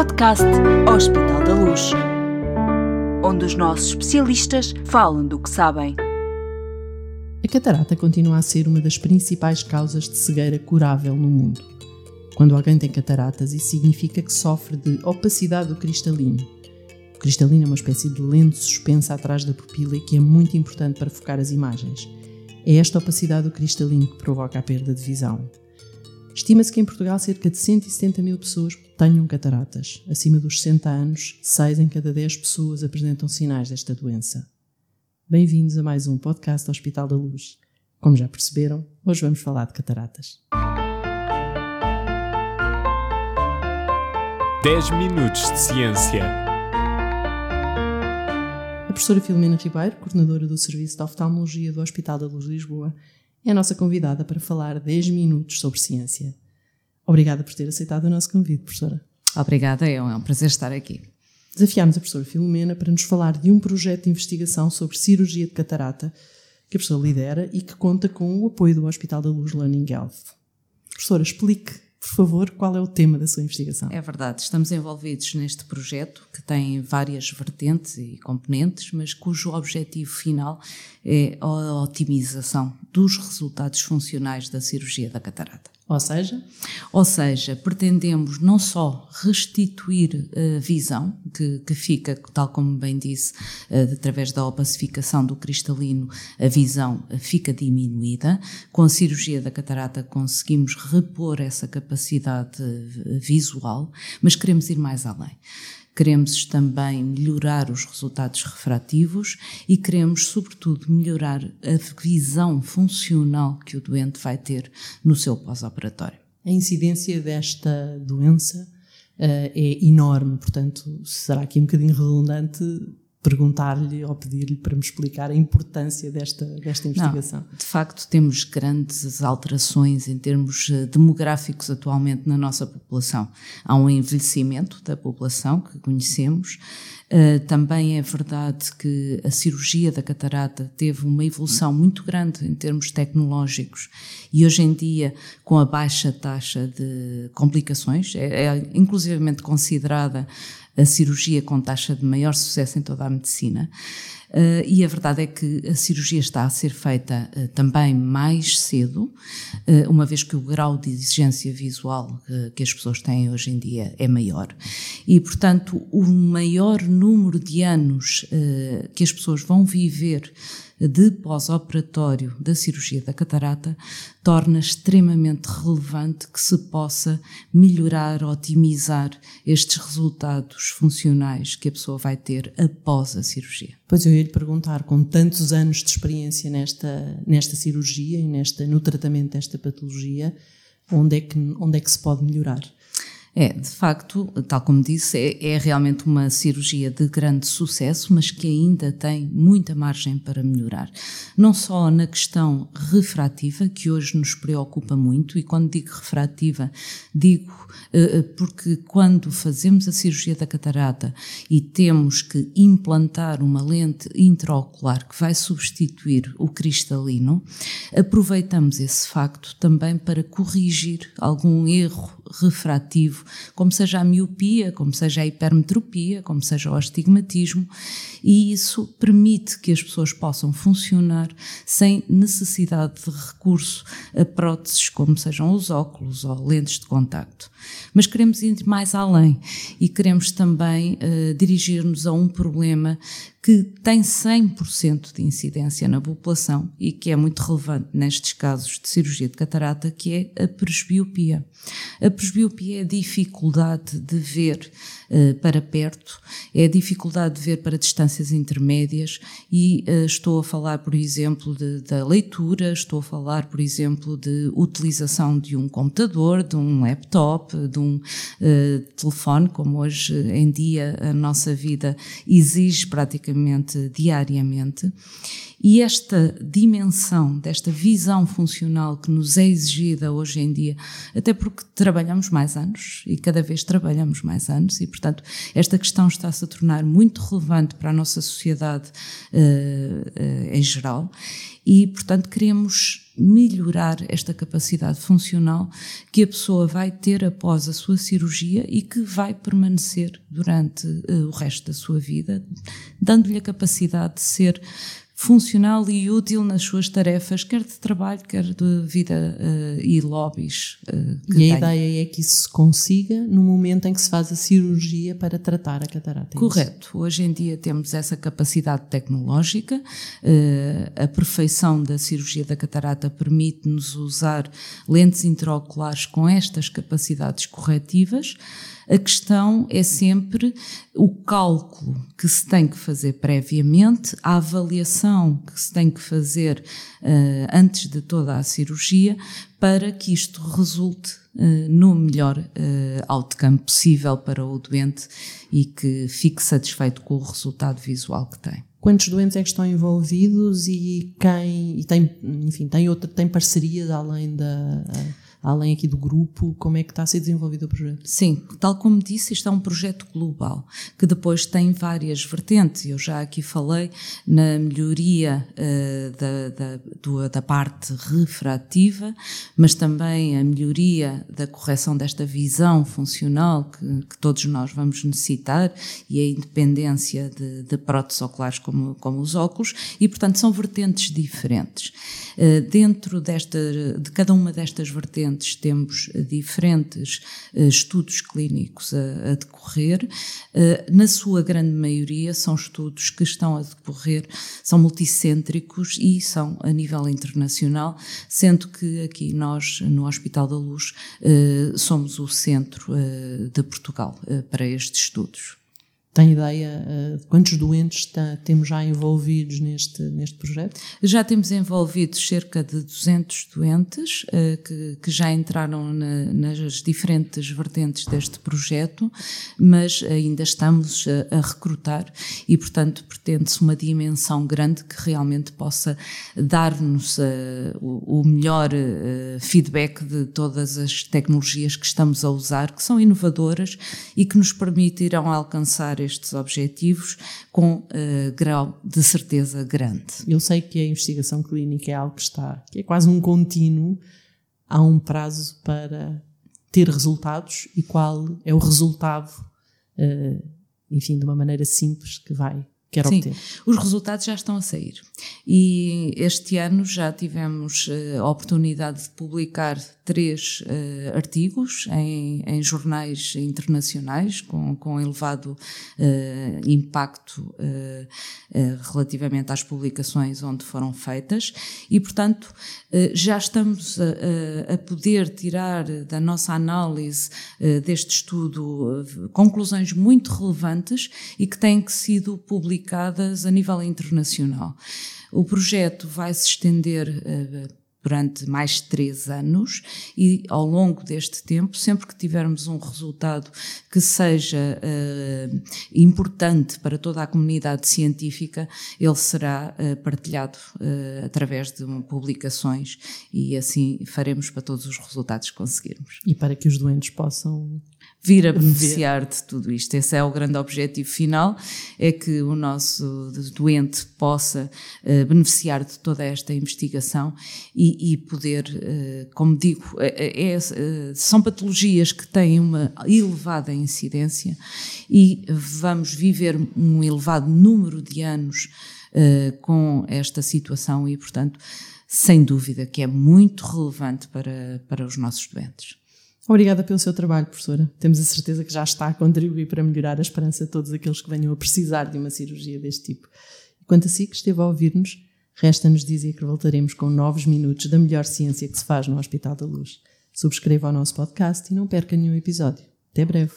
podcast Hospital da Luz, onde os nossos especialistas falam do que sabem. A catarata continua a ser uma das principais causas de cegueira curável no mundo. Quando alguém tem cataratas, isso significa que sofre de opacidade do cristalino. O cristalino é uma espécie de lente suspensa atrás da pupila e que é muito importante para focar as imagens. É esta opacidade do cristalino que provoca a perda de visão. Estima-se que em Portugal cerca de 170 mil pessoas tenham cataratas. Acima dos 60 anos, 6 em cada 10 pessoas apresentam sinais desta doença. Bem-vindos a mais um podcast do Hospital da Luz. Como já perceberam, hoje vamos falar de cataratas. 10 minutos de ciência. A professora Filomena Ribeiro, coordenadora do Serviço de Oftalmologia do Hospital da Luz de Lisboa, é a nossa convidada para falar 10 minutos sobre ciência. Obrigada por ter aceitado o nosso convite, professora. Obrigada, é um prazer estar aqui. Desafiámos a professora Filomena para nos falar de um projeto de investigação sobre cirurgia de catarata que a professora lidera e que conta com o apoio do Hospital da Luz Learning Health. Professora, explique, por favor, qual é o tema da sua investigação. É verdade, estamos envolvidos neste projeto que tem várias vertentes e componentes, mas cujo objetivo final é a otimização dos resultados funcionais da cirurgia da catarata. Ou seja? Ou seja, pretendemos não só restituir a visão, que, que fica, tal como bem disse, uh, através da opacificação do cristalino, a visão fica diminuída. Com a cirurgia da catarata conseguimos repor essa capacidade visual, mas queremos ir mais além. Queremos também melhorar os resultados refrativos e queremos, sobretudo, melhorar a visão funcional que o doente vai ter no seu pós-operatório. A incidência desta doença uh, é enorme, portanto, será aqui um bocadinho redundante perguntar-lhe ou pedir-lhe para me explicar a importância desta, desta investigação. Não, de facto, temos grandes alterações em termos eh, demográficos atualmente na nossa população. Há um envelhecimento da população que conhecemos. Uh, também é verdade que a cirurgia da catarata teve uma evolução muito grande em termos tecnológicos e hoje em dia, com a baixa taxa de complicações, é, é inclusivamente considerada a cirurgia com taxa de maior sucesso em toda a medicina. Uh, e a verdade é que a cirurgia está a ser feita uh, também mais cedo, uh, uma vez que o grau de exigência visual que as pessoas têm hoje em dia é maior. E, portanto, o maior número de anos que as pessoas vão viver de pós-operatório da cirurgia da catarata torna extremamente relevante que se possa melhorar, otimizar estes resultados funcionais que a pessoa vai ter após a cirurgia. Pois eu ia lhe perguntar, com tantos anos de experiência nesta, nesta cirurgia e nesta, no tratamento desta patologia, onde é, que, onde é que se pode melhorar? É, de facto, tal como disse, é, é, realmente uma cirurgia de grande sucesso, mas que ainda tem muita margem para melhorar. Não só na questão refrativa, que hoje nos preocupa muito, e quando digo refrativa, digo uh, porque quando fazemos a cirurgia da catarata e temos que implantar uma lente intraocular que vai substituir o cristalino, aproveitamos esse facto também para corrigir algum erro refrativo, como seja a miopia, como seja a hipermetropia, como seja o astigmatismo, e isso permite que as pessoas possam funcionar sem necessidade de recurso a próteses, como sejam os óculos ou lentes de contacto. Mas queremos ir mais além e queremos também uh, dirigir-nos a um problema que tem 100% de incidência na população e que é muito relevante nestes casos de cirurgia de catarata, que é a presbiopia. A presbiopia é a dificuldade de ver uh, para perto, é a dificuldade de ver para distâncias intermédias e uh, estou a falar, por exemplo, de, da leitura, estou a falar, por exemplo, de utilização de um computador, de um laptop, de um uh, telefone, como hoje em dia a nossa vida exige praticamente diariamente E esta dimensão, desta visão funcional que nos é exigida hoje em dia, até porque trabalhamos mais anos e cada vez trabalhamos mais anos, e portanto esta questão está-se a tornar muito relevante para a nossa sociedade uh, uh, em geral, e portanto queremos melhorar esta capacidade funcional que a pessoa vai ter após a sua cirurgia e que vai permanecer durante uh, o resto da sua vida, dando-lhe a capacidade de ser funcional e útil nas suas tarefas, quer de trabalho, quer de vida uh, e lobbies. Uh, e tem. a ideia é que isso se consiga no momento em que se faz a cirurgia para tratar a catarata. É Correto. Isso? Hoje em dia temos essa capacidade tecnológica. Uh, a perfeição da cirurgia da catarata permite-nos usar lentes intraoculares com estas capacidades corretivas. A questão é sempre o cálculo que se tem que fazer previamente, a avaliação que se tem que fazer uh, antes de toda a cirurgia, para que isto resulte uh, no melhor uh, outcome possível para o doente e que fique satisfeito com o resultado visual que tem. Quantos doentes é que estão envolvidos e quem e tem, enfim, tem outra tem parcerias além da além aqui do grupo, como é que está a ser desenvolvido o projeto? Sim, tal como disse, isto é um projeto global, que depois tem várias vertentes. Eu já aqui falei na melhoria uh, da, da, da parte refrativa, mas também a melhoria da correção desta visão funcional que, que todos nós vamos necessitar e a independência de, de próteses oculares como, como os óculos, e portanto são vertentes diferentes. Uh, dentro desta, de cada uma destas vertentes, temos diferentes uh, estudos clínicos a, a decorrer. Uh, na sua grande maioria, são estudos que estão a decorrer, são multicêntricos e são a nível internacional, sendo que aqui nós, no Hospital da Luz, uh, somos o centro de Portugal para estes estudos. Tem ideia uh, de quantos doentes temos já envolvidos neste, neste projeto? Já temos envolvidos cerca de 200 doentes uh, que, que, já entraram na, nas diferentes vertentes deste projeto, mas ainda estamos a, a recrutar e, portanto, pretende-se uma dimensão grande que realmente possa dar-nos uh, o, o, melhor feedback de todas as tecnologias que estamos a usar, que são inovadoras e que nos permitirão alcançar estes objetivos com uh, grau de certeza grande. Eu sei que a investigação clínica é algo que está, que é quase um contínuo, há um prazo para ter resultados e qual é o resultado, uh, enfim, de uma maneira simples que vai quer Sim, obter. Os resultados já estão a sair. E este ano já tivemos eh, a oportunidade de publicar três uh, artigos em, em, jornais internacionais com, com elevado uh, impacto relativamente às publicações onde foram feitas e, portanto, já estamos a, a, poder tirar da nossa análise deste estudo conclusões muito relevantes e que têm que sido publicadas a nível internacional. O projeto vai se estender durante mais de três anos e ao longo deste tempo, sempre que tivermos um resultado que seja uh, importante para toda a comunidade científica, ele será uh, partilhado uh, através de publicações e assim faremos para todos os resultados que conseguirmos. E para que os doentes possam vir a beneficiar de tudo isto. Esse é o grande objetivo final, é que o nosso doente possa uh, beneficiar de toda esta investigação e, e poder, uh, como digo, é, é, são patologias que têm uma elevada incidência e vamos viver um elevado número de anos uh, com esta situação e, portanto, sem dúvida que é muito relevante para, para os nossos doentes. Obrigada pelo seu trabalho, professora. Temos a certeza que já está a contribuir para melhorar a esperança de todos aqueles que venham a precisar de uma cirurgia deste tipo. quanto a si que esteve a ouvir-nos, resta-nos dizer que voltaremos com novos minutos da melhor ciência que se faz no Hospital da Luz. Subscreva o nosso podcast e não perca nenhum episódio. Até breve.